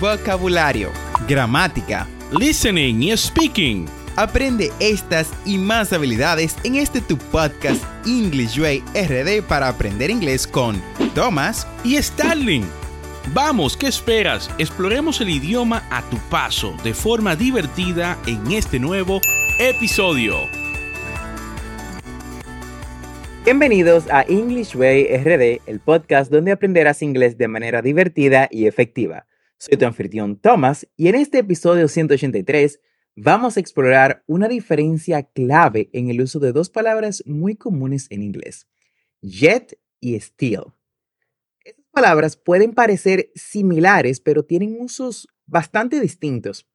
vocabulario, gramática, listening y speaking. Aprende estas y más habilidades en este tu podcast English Way RD para aprender inglés con Thomas y Starling. Vamos, ¿qué esperas? Exploremos el idioma a tu paso de forma divertida en este nuevo episodio. Bienvenidos a English Way RD, el podcast donde aprenderás inglés de manera divertida y efectiva. Soy tu anfitrión Thomas y en este episodio 183 vamos a explorar una diferencia clave en el uso de dos palabras muy comunes en inglés, jet y steal. Estas palabras pueden parecer similares, pero tienen usos bastante distintos.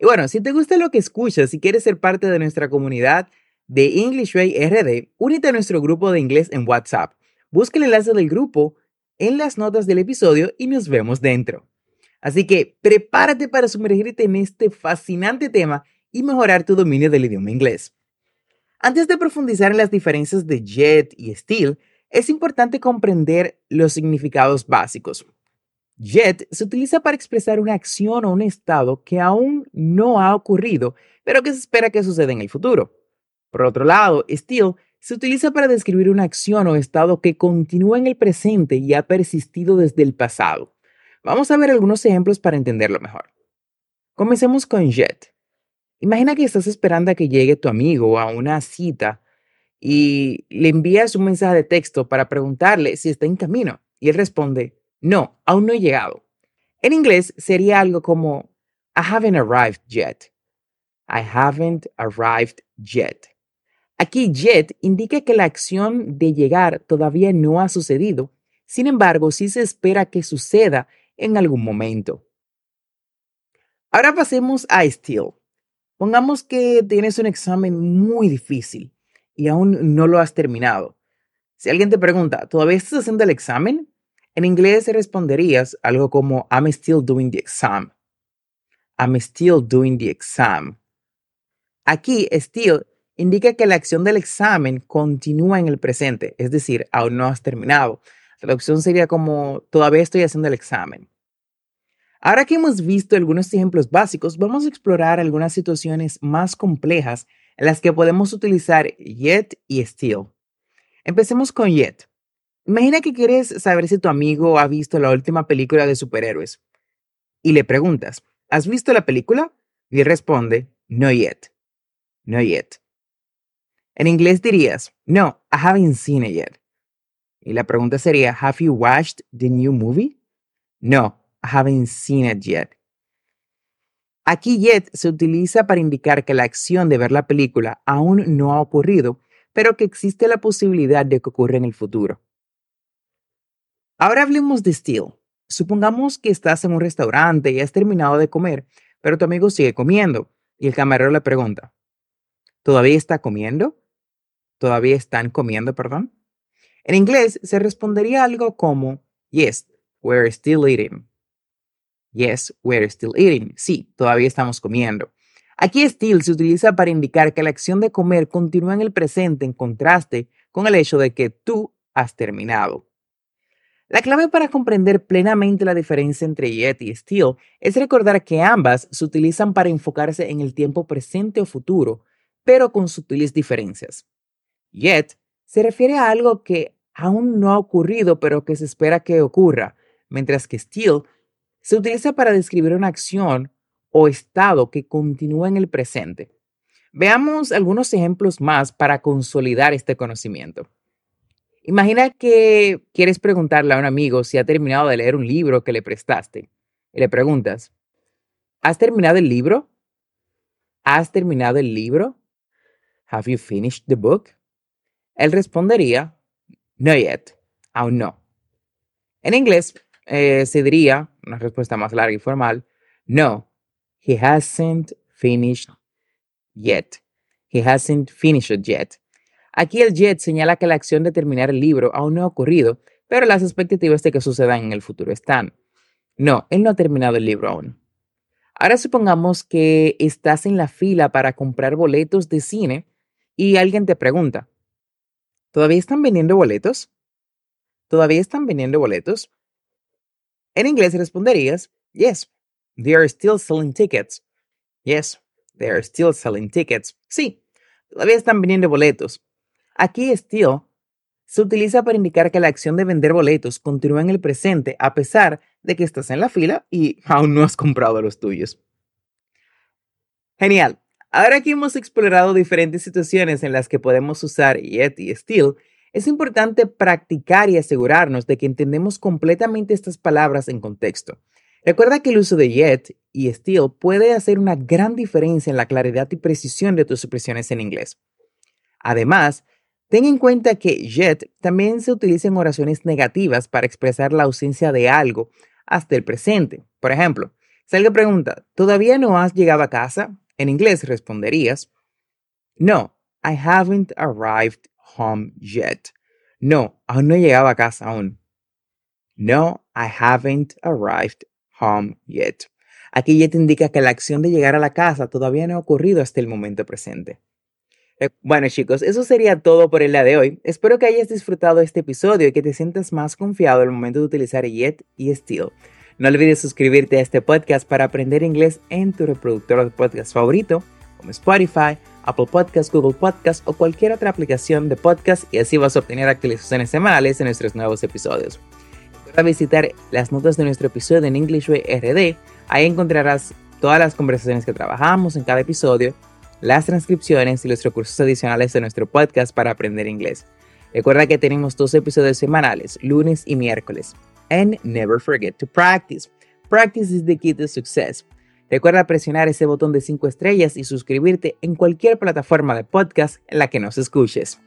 Y bueno, si te gusta lo que escuchas y quieres ser parte de nuestra comunidad de English Way RD, únete a nuestro grupo de inglés en WhatsApp. Busca el enlace del grupo en las notas del episodio y nos vemos dentro. Así que prepárate para sumergirte en este fascinante tema y mejorar tu dominio del idioma inglés. Antes de profundizar en las diferencias de jet y steel, es importante comprender los significados básicos. Jet se utiliza para expresar una acción o un estado que aún no ha ocurrido, pero que se espera que suceda en el futuro. Por otro lado, steel se utiliza para describir una acción o estado que continúa en el presente y ha persistido desde el pasado. Vamos a ver algunos ejemplos para entenderlo mejor. Comencemos con Jet. Imagina que estás esperando a que llegue tu amigo a una cita y le envías un mensaje de texto para preguntarle si está en camino y él responde, no, aún no he llegado. En inglés sería algo como, I haven't arrived yet. I haven't arrived yet. Aquí yet indica que la acción de llegar todavía no ha sucedido, sin embargo, sí se espera que suceda en algún momento. Ahora pasemos a Still. Pongamos que tienes un examen muy difícil y aún no lo has terminado. Si alguien te pregunta, ¿todavía estás haciendo el examen? En inglés responderías algo como I'm still doing the exam. I'm still doing the exam. Aquí, still indica que la acción del examen continúa en el presente, es decir, aún no has terminado. Traducción sería como todavía estoy haciendo el examen. Ahora que hemos visto algunos ejemplos básicos, vamos a explorar algunas situaciones más complejas en las que podemos utilizar yet y still. Empecemos con yet. Imagina que quieres saber si tu amigo ha visto la última película de superhéroes y le preguntas, ¿has visto la película? Y él responde, no yet, no yet. En inglés dirías, no, I haven't seen it yet. Y la pregunta sería, ¿Have you watched the new movie? No, I haven't seen it yet. Aquí yet se utiliza para indicar que la acción de ver la película aún no ha ocurrido, pero que existe la posibilidad de que ocurra en el futuro. Ahora hablemos de still. Supongamos que estás en un restaurante y has terminado de comer, pero tu amigo sigue comiendo y el camarero le pregunta, ¿todavía está comiendo? ¿Todavía están comiendo, perdón? En inglés se respondería algo como, Yes, we're still eating. Yes, we're still eating. Sí, todavía estamos comiendo. Aquí still se utiliza para indicar que la acción de comer continúa en el presente en contraste con el hecho de que tú has terminado. La clave para comprender plenamente la diferencia entre yet y still es recordar que ambas se utilizan para enfocarse en el tiempo presente o futuro, pero con sutiles diferencias. Yet se refiere a algo que aún no ha ocurrido, pero que se espera que ocurra, mientras que still se utiliza para describir una acción o estado que continúa en el presente. Veamos algunos ejemplos más para consolidar este conocimiento. Imagina que quieres preguntarle a un amigo si ha terminado de leer un libro que le prestaste. Y le preguntas, ¿has terminado el libro? ¿Has terminado el libro? Have you finished the book? Él respondería, no yet, aún no. En inglés eh, se diría, una respuesta más larga y formal, no, he hasn't finished yet. He hasn't finished yet. Aquí el yet señala que la acción de terminar el libro aún no ha ocurrido, pero las expectativas de que sucedan en el futuro están. No, él no ha terminado el libro aún. Ahora supongamos que estás en la fila para comprar boletos de cine y alguien te pregunta, ¿Todavía están vendiendo boletos? ¿Todavía están vendiendo boletos? En inglés responderías, yes, they are still selling tickets. Yes, they are still selling tickets. Sí, todavía están vendiendo boletos. Aquí still se utiliza para indicar que la acción de vender boletos continúa en el presente a pesar de que estás en la fila y aún no has comprado los tuyos. Genial. Ahora que hemos explorado diferentes situaciones en las que podemos usar yet y still, es importante practicar y asegurarnos de que entendemos completamente estas palabras en contexto. Recuerda que el uso de yet y still puede hacer una gran diferencia en la claridad y precisión de tus expresiones en inglés. Además, ten en cuenta que yet también se utiliza en oraciones negativas para expresar la ausencia de algo hasta el presente. Por ejemplo, si alguien pregunta, ¿todavía no has llegado a casa? En inglés responderías, No, I haven't arrived home yet. No, aún no he llegado a casa aún. No, I haven't arrived home yet. Aquí ya te indica que la acción de llegar a la casa todavía no ha ocurrido hasta el momento presente. Eh, bueno chicos, eso sería todo por el día de hoy. Espero que hayas disfrutado este episodio y que te sientas más confiado al momento de utilizar yet y still. No olvides suscribirte a este podcast para aprender inglés en tu reproductor de podcast favorito, como Spotify, Apple Podcasts, Google Podcasts o cualquier otra aplicación de podcast y así vas a obtener actualizaciones semanales de nuestros nuevos episodios. Recuerda visitar las notas de nuestro episodio en English Way RD. Ahí encontrarás todas las conversaciones que trabajamos en cada episodio, las transcripciones y los recursos adicionales de nuestro podcast para aprender inglés. Recuerda que tenemos dos episodios semanales, lunes y miércoles. And never forget to practice. Practice is the key to success. Recuerda presionar ese botón de 5 estrellas y suscribirte en cualquier plataforma de podcast en la que nos escuches.